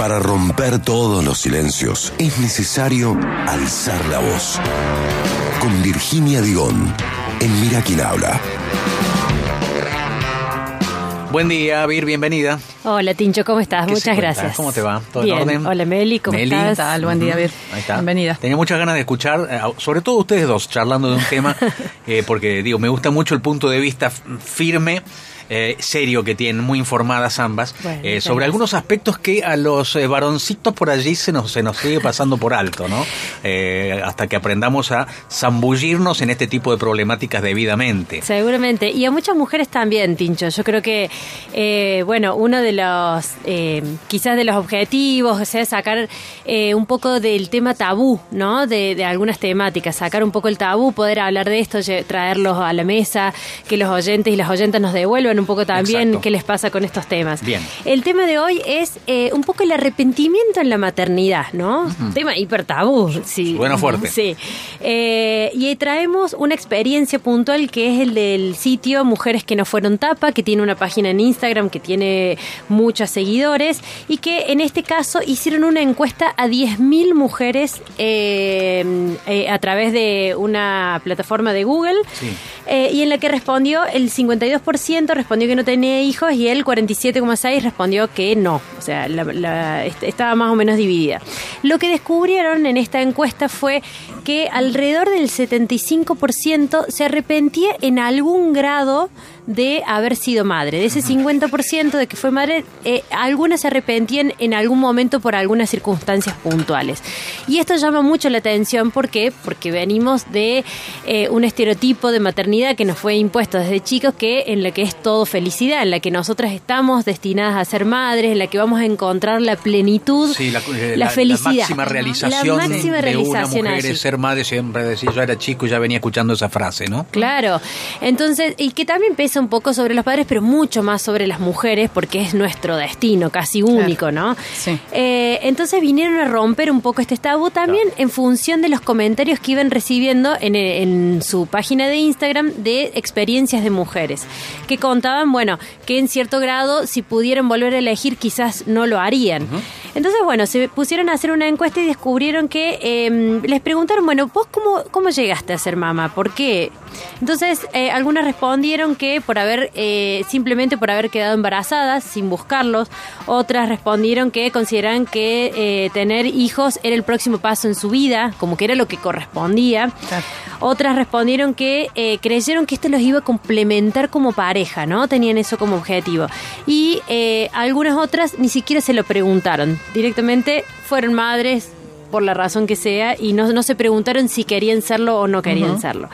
Para romper todos los silencios es necesario alzar la voz. Con Virginia Digón, en Mira quién habla. Buen día, Vir, bienvenida. Hola, Tincho, ¿cómo estás? ¿Qué se Muchas gracias. ¿Cómo te va? ¿Todo Bien. en orden? Hola, Meli, ¿cómo Meli. estás? ¿Qué tal? Buen día, Vir. Ahí está. Bienvenida. Tenía muchas ganas de escuchar, eh, sobre todo ustedes dos, charlando de un tema, eh, porque digo, me gusta mucho el punto de vista firme. Eh, serio que tienen, muy informadas ambas, Bueno, eh, sobre algunos aspectos que a los eh, varoncitos por allí se nos, se nos sigue pasando por alto, ¿no? Eh, hasta que aprendamos a zambullirnos en este tipo de problemáticas debidamente. Seguramente. Y a muchas mujeres también, Tincho. Yo creo que, eh, bueno, uno de los, quizás de los objetivos, o sea, sacar un poco del tema tabú, ¿no? De, de algunas temáticas, sacar un poco el tabú, poder hablar de esto, traerlos a la mesa, que los oyentes y las oyentas nos devuelvan un poco también Exacto. qué les pasa con estos temas. Bien. El tema de hoy es eh, un poco el arrepentimiento en la maternidad, ¿no? Tema hiper tabú. Sí. Suena fuerte. Sí. Eh, y ahí traemos una experiencia puntual que es el del sitio Mujeres que no fueron tapa, que tiene una página en Instagram que tiene muchos seguidores y que en este caso hicieron una encuesta a 10.000 mujeres eh, eh, a través de una plataforma de Google Sí. y en la que respondió el 52% respondió que no tenía hijos y el 47,6% respondió que no. O sea, estaba más o menos dividida. Lo que descubrieron en esta encuesta fue que alrededor del 75% se arrepentía en algún grado de haber sido madre. De ese 50% de que fue madre, eh, algunas se arrepentían en algún momento por algunas circunstancias puntuales. Y esto llama mucho la atención, ¿por qué? Porque venimos de eh, un estereotipo de maternidad que nos fue impuesto desde chicos, que en la que es todo felicidad, en la que nosotras estamos destinadas a ser madres, en la que vamos a encontrar la plenitud, Sí, la, eh, la la- felicidad. la máxima realización La máxima de realización una mujer es ser madre, siempre decía, yo era chico y ya venía escuchando esa frase, ¿no? Claro, entonces, y que también pesa un poco sobre los padres, pero mucho más sobre las mujeres, porque es nuestro destino, casi único, ¿no? Sí. Eh, entonces vinieron a romper un poco este tabú también en función de los comentarios que iban recibiendo en, en su página de Instagram de experiencias de mujeres, que contaban, bueno, que en cierto grado, si pudieran volver a elegir, quizás no lo harían. Entonces, bueno, se pusieron a hacer una encuesta y descubrieron que eh, les preguntaron, bueno, ¿vos cómo, cómo llegaste a ser mamá? ¿Por qué? Entonces, eh, algunas respondieron que por haber, eh, simplemente por haber quedado embarazadas sin buscarlos. Otras respondieron que consideran que eh, tener hijos era el próximo paso en su vida, como que era lo que correspondía. Otras respondieron que eh, creyeron que esto los iba a complementar como pareja, ¿no? Tenían eso como objetivo. Y eh, algunas otras ni siquiera se lo preguntaron. Directamente fueron madres por la razón que sea y no, no se preguntaron si querían serlo o no querían serlo.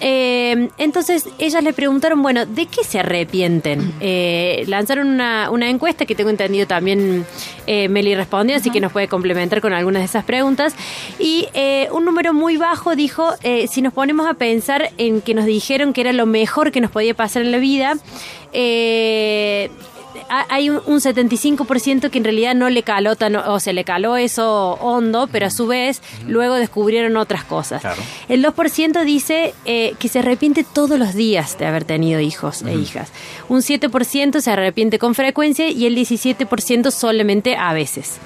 Eh, entonces ellas le preguntaron, bueno, ¿de qué se arrepienten? Eh, lanzaron una, una encuesta que tengo entendido también eh, Meli respondió, así que nos puede complementar con algunas de esas preguntas. Y eh, un número muy bajo dijo, si nos ponemos a pensar en que nos dijeron que era lo mejor que nos podía pasar en la vida, eh, hay un, un 75% que en realidad no le caló tan, o se le caló eso hondo, pero a su vez luego descubrieron otras cosas. Claro. El 2% dice eh, que se arrepiente todos los días de haber tenido hijos e hijas. Un 7% se arrepiente con frecuencia y el 17% solamente a veces.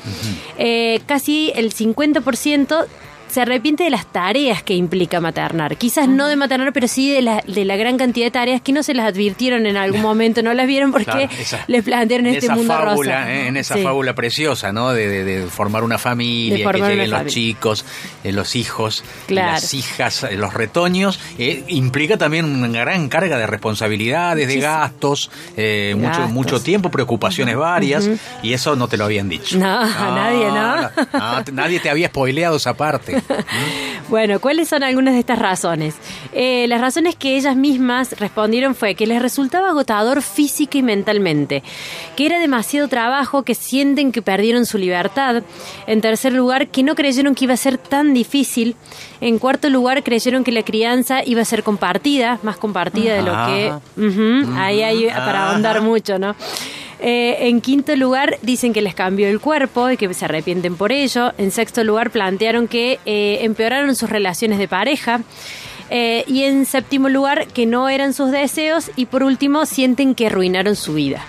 Eh, casi el 50% se arrepiente de las tareas que implica maternar. Quizás no de maternar, pero sí de la, de la gran cantidad de tareas que no se las advirtieron en algún momento, no las vieron porque Claro, esa- les plantearon este esa mundo fábula, rosa. eh, en esa Sí. fábula preciosa, ¿no? De, de- de formar una familia, que lleguen los familia. chicos, eh, los hijos, Claro. las hijas, eh, los retoños, eh, implica también una gran carga de responsabilidades, de gastos, eh, mucho Gastos. mucho tiempo, preocupaciones varias, y eso no te lo habían dicho. No, a nadie, ¿no? no, nadie te había spoileado esa parte. Bueno, ¿cuáles son algunas de estas razones? Eh, las razones que ellas mismas respondieron fue que les resultaba agotador física y mentalmente, que era demasiado trabajo, que sienten que perdieron su libertad. En tercer lugar, que no creyeron que iba a ser tan difícil. En cuarto lugar, creyeron que la crianza iba a ser compartida, más compartida de lo que... Ahí hay para ahondar mucho, ¿no? Eh, en quinto lugar, dicen que les cambió el cuerpo y que se arrepienten por ello. En sexto lugar, plantearon que eh, empeoraron sus relaciones de pareja. Eh, y en séptimo lugar, que no eran sus deseos. Y por último, sienten que arruinaron su vida.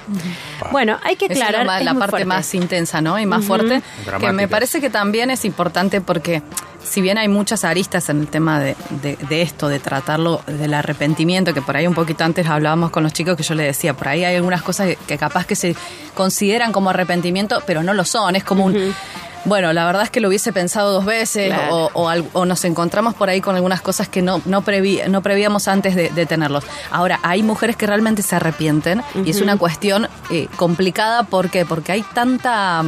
Bueno, hay que es aclarar. es la parte fuerte. más intensa, ¿no? Y más fuerte. Que me parece que también es importante porque si bien hay muchas aristas en el tema de, de- de esto, de tratarlo del arrepentimiento, que por ahí un poquito antes hablábamos con los chicos que yo les decía, por ahí hay algunas cosas que, que capaz que se consideran como arrepentimiento, pero no lo son. Es como un... Bueno, la verdad es que lo hubiese pensado dos veces Claro. o, o o nos encontramos por ahí con algunas cosas que no, no, previ- no prevíamos antes de, de tenerlos. Ahora, hay mujeres que realmente se arrepienten y es una cuestión eh, complicada. ¿Por qué? Porque hay tanta...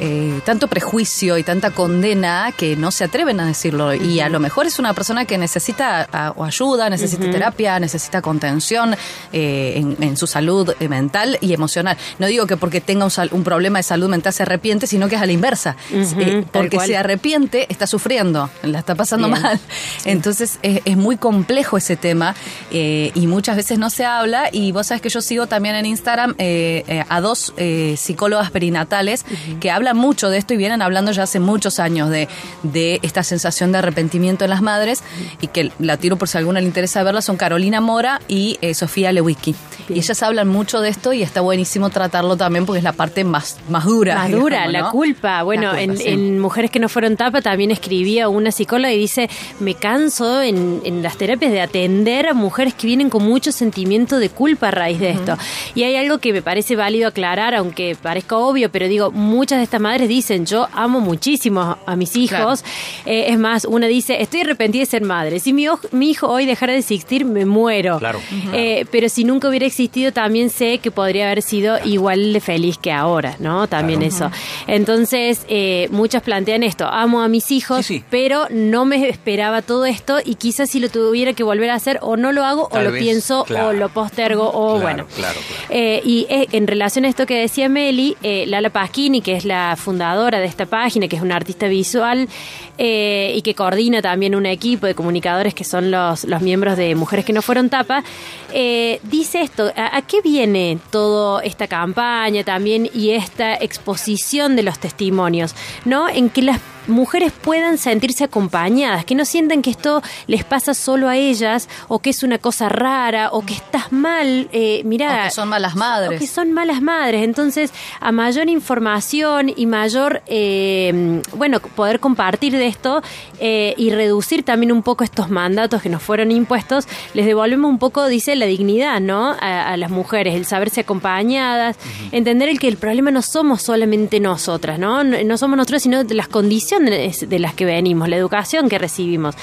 eh, tanto prejuicio y tanta condena que no se atreven a decirlo. Y a lo mejor es una persona que necesita a- o ayuda, necesita terapia, necesita contención eh, en, en su salud eh, mental y emocional. No digo que porque tenga un, problema de salud mental se arrepiente, sino que es a la inversa. Eh, porque se arrepiente, está sufriendo, la está pasando Bien. mal. Entonces es, es muy complejo ese tema y muchas veces no se habla. Y vos sabés que yo sigo también en Instagram a dos psicólogas perinatales que hablan mucho de esto y vienen hablando ya hace muchos años de, de esta sensación de arrepentimiento en las madres y que la tiro por si a alguna le interesa verla, son Carolina Mora y eh, Sofía Lewicki. Y ellas hablan mucho de esto y está buenísimo tratarlo también porque es la parte más, más dura. Más dura, digamos, la ¿no? culpa. Bueno, La culpa, en, sí. en Mujeres que no fueron tapa también escribía una psicóloga y dice, me canso en, en las terapias de atender a mujeres que vienen con mucho sentimiento de culpa a raíz de esto. Y hay algo que me parece válido aclarar, aunque parezca obvio, pero digo, muchas de estas madres dicen, yo amo muchísimo a mis hijos. Eh, es más, una dice, estoy arrepentida de ser madre. Si mi, mi hijo hoy dejara de existir, me muero. Claro. Eh, pero si nunca hubiera existido, también sé que podría haber sido igual de feliz que ahora, ¿no? También eso. Entonces, eh, muchas plantean esto, amo a mis hijos, Sí, sí. pero no me esperaba todo esto y quizás si lo tuviera que volver a hacer, o no lo hago, Tal o lo vez, pienso, claro. o lo postergo, o Claro, bueno. claro, claro. Eh, y eh, en relación a esto que decía Meli, eh, Lala Pasquini, que es la fundadora de esta página, que es una artista visual eh, y que coordina también un equipo de comunicadores que son los, los miembros de Mujeres que no fueron tapa, eh, dice esto, ¿a, a qué viene toda esta campaña también y esta exposición de los testimonios? ¿No? En que las mujeres puedan sentirse acompañadas, que no sientan que esto les pasa solo a ellas o que es una cosa rara o que estás mal. Eh, mirá, O que son malas madres. o que son malas madres. Entonces, a mayor información y mayor, eh, bueno, poder compartir de esto eh, y reducir también un poco estos mandatos que nos fueron impuestos, les devolvemos un poco, dice, la dignidad, ¿no? A, a las mujeres, el saberse acompañadas, entender el que el problema no somos solamente nosotras, ¿no? No, no somos nosotros, sino las condiciones de las que venimos, la educación que recibimos.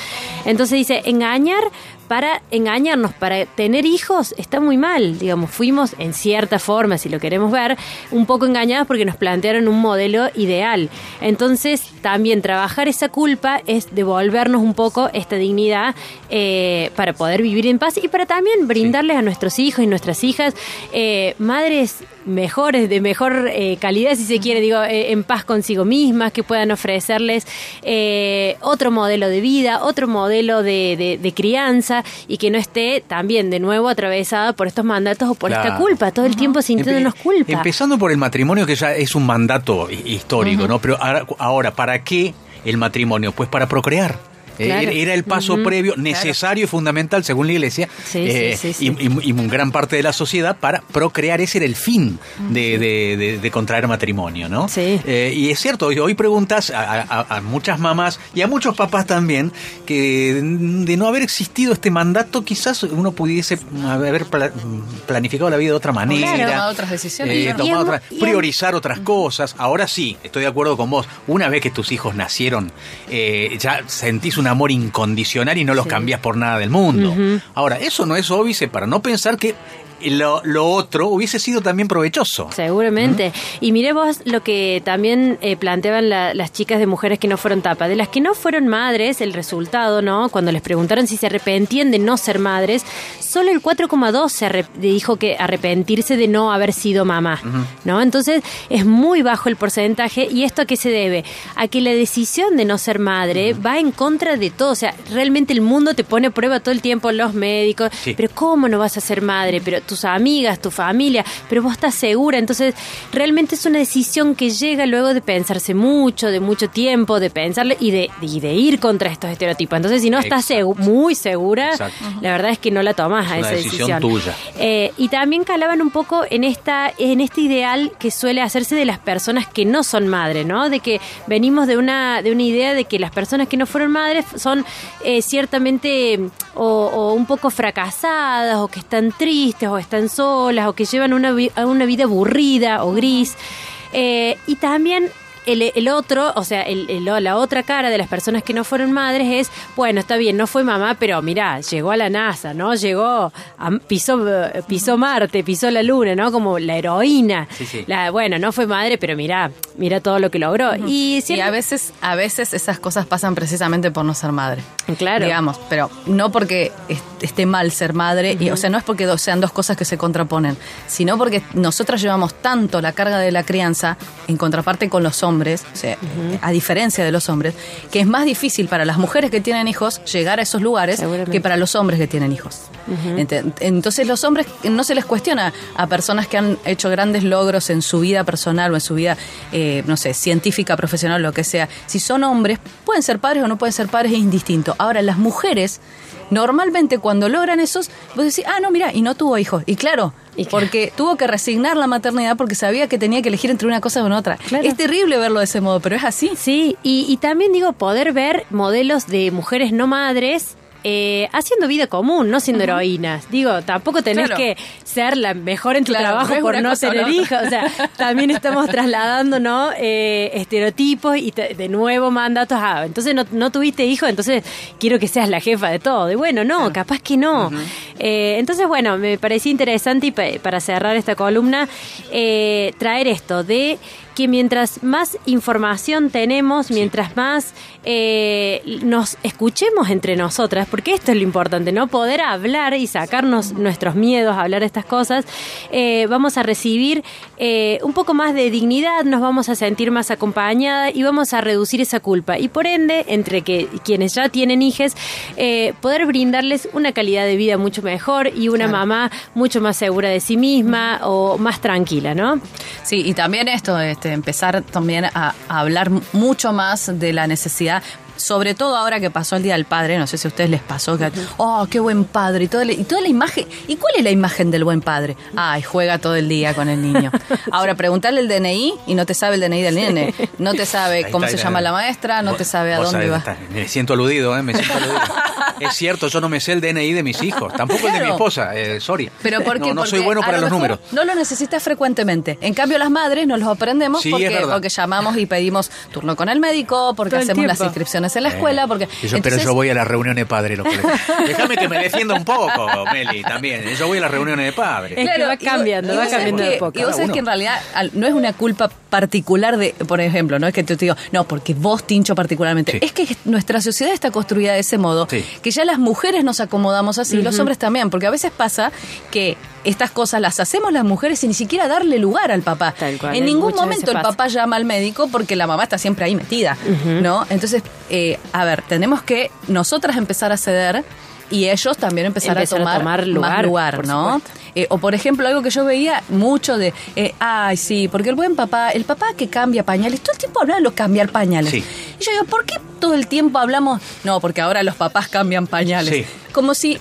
Entonces dice, engañar para engañarnos, para tener hijos, está muy mal. Digamos, fuimos en cierta forma, si lo queremos ver, un poco engañados porque nos plantearon un modelo ideal. Entonces, también trabajar esa culpa es devolvernos un poco esta dignidad eh, para poder vivir en paz y para también brindarles a nuestros hijos y nuestras hijas eh, madres mejores, de mejor eh, calidad, si se quiere, digo, eh, en paz consigo mismas, que puedan ofrecerles eh, otro modelo de vida, otro modelo de, de- de crianza y que no esté también de nuevo atravesada por estos mandatos o por esta culpa, todo el tiempo sintiéndonos Empe- culpa. Empezando por el matrimonio, que ya es un mandato hi- histórico, ¿no? Pero ahora, ahora, ¿para qué el matrimonio? Pues para procrear. Eh, Claro. Era- Era el paso previo, necesario y fundamental, según la iglesia, Sí, eh, sí, sí, sí. Y, y- y gran parte de la sociedad para procrear. Ese era el fin de, de- de- de contraer matrimonio, ¿no? Sí. Eh, y es cierto, hoy, preguntas a, a- a muchas mamás y a muchos papás también que de no haber existido este mandato, quizás uno pudiese haber pla- planificado la vida de otra manera. Claro. Tomado otras decisiones, eh, tomado otra- priorizar otras cosas. Ahora sí, estoy de acuerdo con vos. Una vez que tus hijos nacieron, eh, ya sentís un amor incondicional y no los Sí. cambias por nada del mundo. Ahora, eso no es óbice para no pensar que lo, lo otro hubiese sido también provechoso. Seguramente. Y mire vos lo que también eh, planteaban la- las chicas de mujeres que no fueron tapa. De las que no fueron madres, el resultado, ¿no? Cuando les preguntaron si se arrepentían de no ser madres, solo el 4,2 se arrep- dijo que arrepentirse de no haber sido mamá, ¿no? Entonces es muy bajo el porcentaje y esto a qué se debe? A que la decisión de no ser madre va en contra de todo, o sea, realmente el mundo te pone a prueba todo el tiempo los médicos, Sí. pero ¿cómo no vas a ser madre? Pero tus amigas, tu familia, pero vos estás segura, entonces realmente es una decisión que llega luego de pensarse mucho, de mucho tiempo, de pensarle y de, y de ir contra estos estereotipos. Entonces, si no estás segu- muy segura, Exacto. la verdad es que no la tomas a Es una esa decisión decisión. tuya. Eh, y también calaban un poco en esta en este ideal que suele hacerse de las personas que no son madres, ¿no? De que venimos de una de una idea de que las personas que no fueron madres son eh, ciertamente o, o un poco fracasadas o que están tristes o están solas o que llevan una, una vida aburrida o gris. Eh, y también el, el otro, o sea, el- el- la otra cara de las personas que no fueron madres es, bueno, está bien, no fue mamá, pero mirá, llegó a la NASA, ¿no? Llegó, a, pisó, pisó Marte, pisó la Luna, ¿no? Como la heroína. Sí, sí. La, bueno, no fue madre, pero mirá, mirá todo lo que logró. Y, a veces, a veces esas cosas pasan precisamente por no ser madre. Claro. Digamos, pero no porque est- esté mal ser madre, y, o sea, no es porque do- sean dos cosas que se contraponen, sino porque nosotras llevamos tanto la carga de la crianza en contraparte con los hombres, o sea, a diferencia de los hombres, que es más difícil para las mujeres que tienen hijos llegar a esos lugares que para los hombres que tienen hijos. Ent- Entonces los hombres no se les cuestiona a personas que han hecho grandes logros en su vida personal o en su vida, eh, no sé, científica, profesional, lo que sea. Si son hombres, pueden ser padres o no pueden ser padres, es indistinto. Ahora, las mujeres, normalmente cuando logran esos, vos decís, ah, no, mira, y no tuvo hijos. Y claro, Y claro. porque tuvo que resignar la maternidad porque sabía que tenía que elegir entre una cosa o otra. Claro. Es terrible verlo de ese modo, pero es así. Sí, y, y también digo, poder ver modelos de mujeres no madres. Eh, haciendo vida común, no siendo heroínas. Digo, tampoco tenés Claro. que ser la mejor en tu Claro, trabajo no por no tener hijos. O sea, también estamos trasladando, ¿no? Eh, estereotipos y te- de nuevo mandatos. Ah, entonces no, no tuviste hijos, entonces quiero que seas la jefa de todo. Y bueno, no, capaz que no. Eh, entonces, bueno, me parecía interesante y pa- para cerrar esta columna, traer esto de que mientras más información tenemos, mientras más eh, nos escuchemos entre nosotras, porque esto es lo importante, ¿no? Poder hablar y sacarnos nuestros miedos hablar de estas cosas, eh, vamos a recibir eh, un poco más de dignidad, nos vamos a sentir más acompañadas y vamos a reducir esa culpa. Y por ende, entre que quienes ya tienen hijos, eh, poder brindarles una calidad de vida mucho mejor y una mamá mucho más segura de sí misma o más tranquila, ¿no? Sí, y también esto, este, empezar también a, a hablar mucho más de la necesidad. Sobre todo ahora que pasó el Día del Padre, no sé si a ustedes les pasó, que, oh, qué buen padre, y, todo el- y toda la imagen. ¿Y cuál es la imagen del buen padre? Ay, juega todo el día con el niño. Ahora, preguntarle el DNI y no te sabe el DNI del nene. No te sabe cómo está, se llama la maestra, no te sabe a dónde sabés, va. está- Me siento aludido, ¿eh? Me siento aludido. es cierto, yo no me sé el DNI de mis hijos, tampoco el de mi Claro. esposa, eh, sorry. Pero ¿por qué? No, soy Porque bueno a para lo los números. No lo necesitas frecuentemente. En cambio, las madres nos los aprendemos Sí, porque, porque llamamos y pedimos turno con el médico, porque Todo hacemos las inscripciones en la escuela, porque... Y yo, pero yo voy a las reuniones de padres. Déjame que me defienda un poco, Meli, también. Yo voy a las reuniones de padres. Es que va y vos- cambiando, y va cambiando de que- poco. Y vos sabés que en realidad al- no es una culpa particular de, por ejemplo, no es que te digo, no, porque vos, Tincho, particularmente. Sí. Es que nuestra sociedad está construida de ese modo, Sí. que ya las mujeres nos acomodamos así, los hombres también, porque a veces pasa que estas cosas las hacemos las mujeres sin ni siquiera darle lugar al papá. Tal cual, en ningún momento el papá llama al médico porque la mamá está siempre ahí metida, ¿no? Entonces, eh, a ver, tenemos que nosotras empezar a ceder y ellos también empezar, Empezar a a tomar lugar, más lugar, por ¿no? Eh, o por ejemplo, algo que yo veía mucho de, eh, ay, sí, porque el buen papá, el papá que cambia pañales, todo el tiempo habla de los cambiar pañales. Sí. Y yo digo, ¿por qué todo el tiempo hablamos? No, porque ahora los papás cambian pañales. Sí. Como si...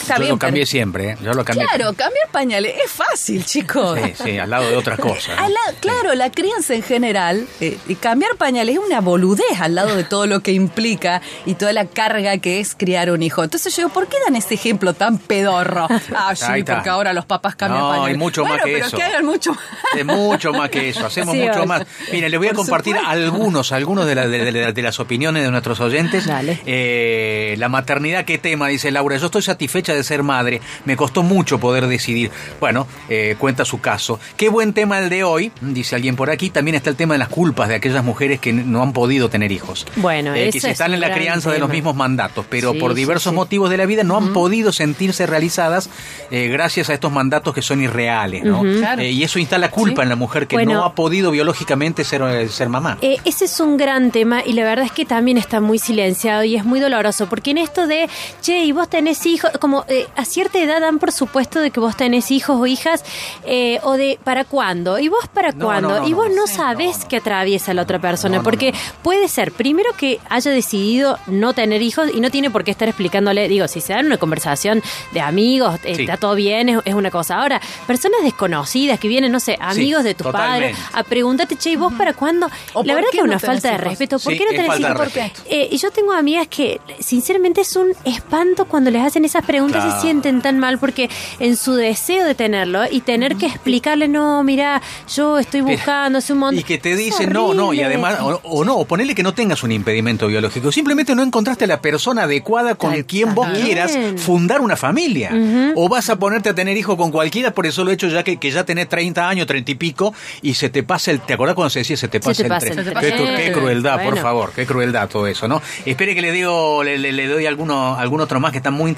Está yo bien, lo cambié pero- siempre, ¿eh? Yo lo cambié. Claro, cambiar pañales es fácil, chicos. Sí, sí, al lado de otras cosas. ¿no? Claro, la crianza en general, eh, y cambiar pañales es una boludez al lado de todo lo que implica y toda la carga que es criar un hijo. Entonces yo digo, ¿por qué dan ese ejemplo tan pedorro? Ah, sí, porque ahora los papás cambian No, pañales. hay mucho más que pero eso. que hagan mucho más. Es mucho más que eso, hacemos Sí, mucho más. Mira, les voy a compartir supuesto. algunos, algunos de, la- de- de- de las opiniones de nuestros oyentes. Dale. Eh, la maternidad, ¿qué tema? Dice Laura. Yo estoy satisfecha de ser madre, me costó mucho poder decidir. Bueno, eh, cuenta su caso. Qué buen tema el de hoy, dice alguien por aquí. También está el tema de las culpas de aquellas mujeres que no han podido tener hijos. Bueno, Eh, que se es están en la crianza de los mismos mandatos, pero Sí, por diversos sí. motivos de la vida no han podido sentirse realizadas eh, gracias a estos mandatos que son irreales, ¿no? Claro. Eh, y eso instala culpa en la mujer que Bueno. no ha podido biológicamente ser, ser mamá. Ese es un gran tema y la verdad es que también está muy silenciado y es muy doloroso porque en esto de, che, y vos tenés hijos, como eh, a cierta edad dan por supuesto de que vos tenés hijos o hijas eh, o de para cuándo y vos para No, cuándo no, no, y vos no. sabés no, no. que atraviesa la otra persona No, no, porque no. puede ser primero que haya decidido no tener hijos y no tiene por qué estar explicándole, digo, si se dan una conversación de amigos, eh, Sí. está todo bien, es, es una cosa. Ahora, personas desconocidas que vienen, no sé, amigos de tus totalmente. padres, a preguntarte, che, ¿y vos para cuándo? ¿O La verdad qué que es una falta de hijos? respeto. ¿Por Sí, qué no tenés hijos? ¿Por qué? respeto. Eh, y yo tengo amigas que, sinceramente, es un espanto cuando les hacen esas preguntas Claro. se sienten tan mal porque en su deseo de tenerlo y tener que explicarle, no, mira, yo estoy buscando hace un montón. Y que te dicen no, no, y además, o, o no, o ponele que no tengas un impedimento biológico, simplemente no encontraste a la persona adecuada con Está quien vos quieras fundar una familia. O vas a ponerte a tener hijos con cualquiera por el solo hecho ya que, que ya tenés 30 años, 30 y pico, y se te pasa el, ¿te acordás cuando se decía se te Se pasa te el pasa tren? el Qué, tren. qué crueldad, por favor, qué crueldad todo eso, ¿no? Espere que le digo, le, le- le doy alguno, algún otro más que están muy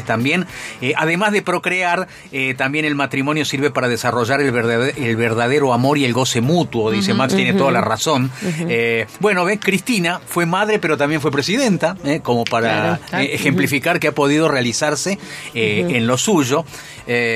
también. Eh, además de procrear, eh, también el matrimonio sirve para desarrollar el verdadero, el verdadero amor y el goce mutuo, dice Max, tiene toda la razón. Eh, bueno, ves, Cristina fue madre, pero también fue presidenta, como para Claro, ejemplificar que ha podido realizarse en lo suyo.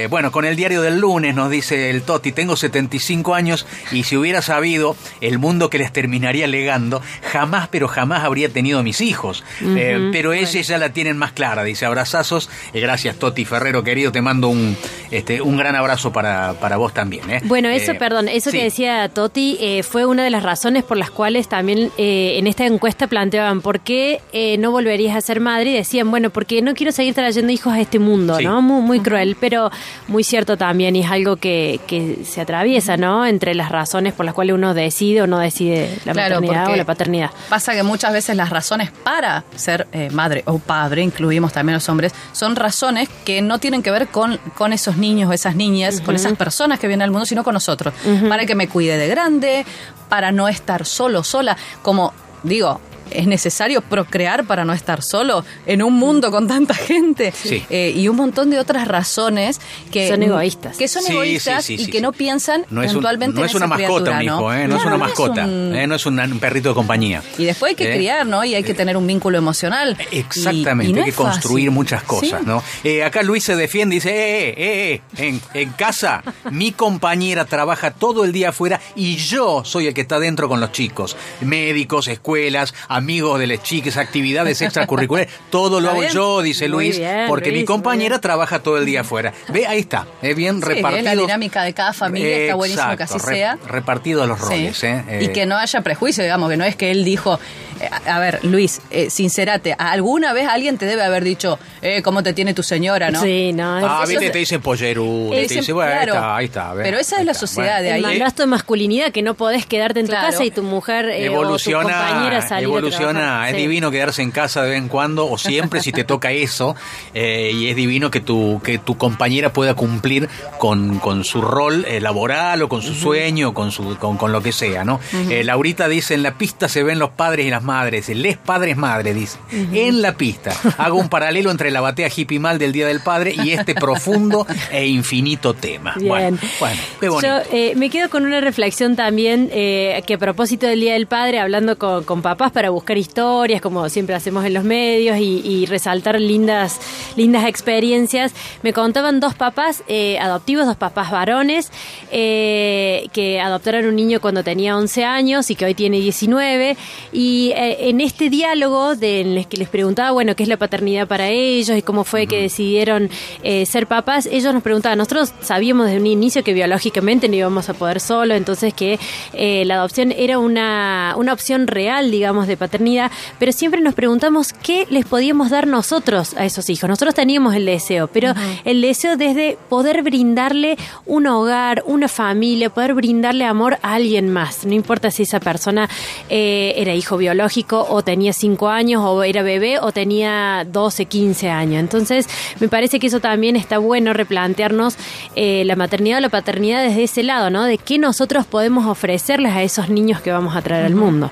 Bueno, con el diario del lunes nos dice el Toti, tengo 75 años y si hubiera sabido el mundo que les terminaría legando, jamás, pero jamás habría tenido mis hijos. Pero ellos ya la tienen más clara, dice abrazazos. Eh, gracias Toti Ferrero, querido, te mando un, este, un gran abrazo para, para vos también. ¿eh? Bueno, eso, Eh, perdón, eso sí. que decía Toti eh, fue una de las razones por las cuales también eh, en esta encuesta planteaban por qué eh, no volverías a ser madre y decían, bueno, porque no quiero seguir trayendo hijos a este mundo, Sí. ¿no? Muy, muy cruel, pero muy cierto también y es algo que, que se atraviesa, ¿no? Entre las razones por las cuales uno decide o no decide la Claro, maternidad o la paternidad. Pasa que muchas veces las razones para ser eh, madre o padre, incluimos también los hombres, son razones que no tienen que ver con, con esos niños o esas niñas, con esas personas que vienen al mundo, sino con nosotros. Para que me cuide de grande, para no estar solo, sola. Como digo, es necesario procrear para no estar solo en un mundo con tanta gente. Sí. Eh, y un montón de otras razones que Son egoístas. Que son Sí, egoístas sí, sí, y sí, que sí. no piensan No es, un- puntualmente no en es una mascota, criatura, un hijo, ¿no? ¿eh? no es una mascota, un- ¿eh? no es un, un perrito de compañía. y después hay que ¿Eh? criar, ¿no? Y hay que tener un vínculo emocional. Exactamente, Y- y no hay que fácil. construir muchas cosas, Sí. ¿no? Eh, acá Luis se defiende y dice, eh, eh, eh, en, en casa mi compañera trabaja todo el día afuera y yo soy el que está dentro con los chicos. Médicos, escuelas, amigos de las chicas, actividades extracurriculares, todo lo hago bien. yo, dice Luis, bien, porque mi Luis, compañera trabaja todo el día afuera. Ve, ahí está, es bien Sí, repartido. es la dinámica de cada familia, está buenísimo que así re- sea. Repartido los Sí. roles, ¿eh? Y Eh, que no haya prejuicio, digamos, que no es que él dijo, eh, a a ver, Luis, eh, sincerate, alguna vez alguien te debe haber dicho, eh, ¿cómo te tiene tu señora, no? Sí, no. Ah, es- viste, te dicen pollerudo, te Ese- dice, bueno, claro. ahí está, ahí está. Pero esa es la está, sociedad de el ahí. mandato de masculinidad que no podés quedarte en tu casa y tu mujer eh, o tu evoluciona, compañera salir evoluciona, es Sí. divino quedarse en casa de vez en cuando o siempre si te toca eso eh, y es divino que tu que tu compañera pueda cumplir con, con su rol eh, laboral o con su sueño con su con, con lo que sea, ¿no? Eh, Laurita dice en la pista se ven los padres y las madres, les padres madres dice en la pista. Hago un paralelo entre la batea hippie mal del Día del Padre y este profundo e infinito tema. Bien. Bueno, bueno, qué bonito. Yo eh, me quedo con una reflexión también eh, que a propósito del Día del Padre, hablando con, con papás para buscar historias, como siempre hacemos en los medios, y, y resaltar lindas, lindas experiencias, me contaban dos papás eh, adoptivos, dos papás varones, que adoptaron un niño cuando tenía 11 años y que hoy tiene 19, y eh, en este diálogo de, en el que les preguntaba, bueno, qué es la paternidad para ellos y cómo fue que decidieron eh, ser papás, ellos nos preguntaban, nosotros sabíamos desde un inicio que biológicamente no íbamos a poder solo, entonces que eh, la adopción era una, una opción real, digamos, de paternidad, pero siempre nos preguntamos qué les podíamos dar nosotros a esos hijos. Nosotros teníamos el deseo, pero el deseo desde poder brindarle un hogar, una familia, poder brindarle amor a alguien más. No importa si esa persona era hijo biológico o tenía 5 años o era bebé o tenía 12, 15 años. Entonces, me parece que eso también está bueno replantearnos eh, la maternidad o la paternidad desde ese lado, ¿no? De qué nosotros podemos ofrecerles a esos niños que vamos a traer al mundo.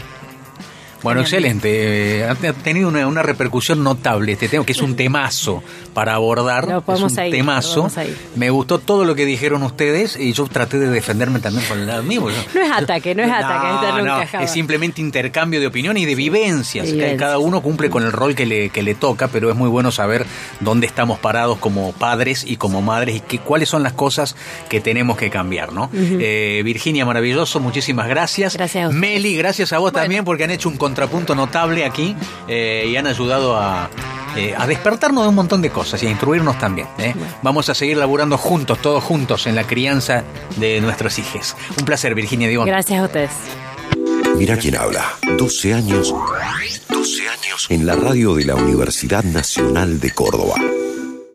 Bueno, excelente. Eh, ha tenido una, repercusión notable este tema, que es un temazo para abordar. es un temazo. Me gustó todo lo que dijeron ustedes y yo traté de defenderme también con el lado mío. No es ataque, no es ataque. es simplemente intercambio de opinión y de vivencias. Cada uno cumple con el rol que le, que le toca, pero es muy bueno saber dónde estamos parados como padres y como madres y que, cuáles son las cosas que tenemos que cambiar. ¿no? Eh, Virginia, maravilloso, muchísimas gracias. Gracias a Meli, gracias a vos también porque han hecho un contrapunto notable aquí eh, y han ayudado a, eh, a, despertarnos de un montón de cosas y a instruirnos también. ¿eh? Vamos a seguir laburando juntos, todos juntos, en la crianza de nuestros hijos. Un placer, Virginia Diego. Gracias a ustedes. Mira quién habla. 12 años. 12 años en la radio de la Universidad Nacional de Córdoba.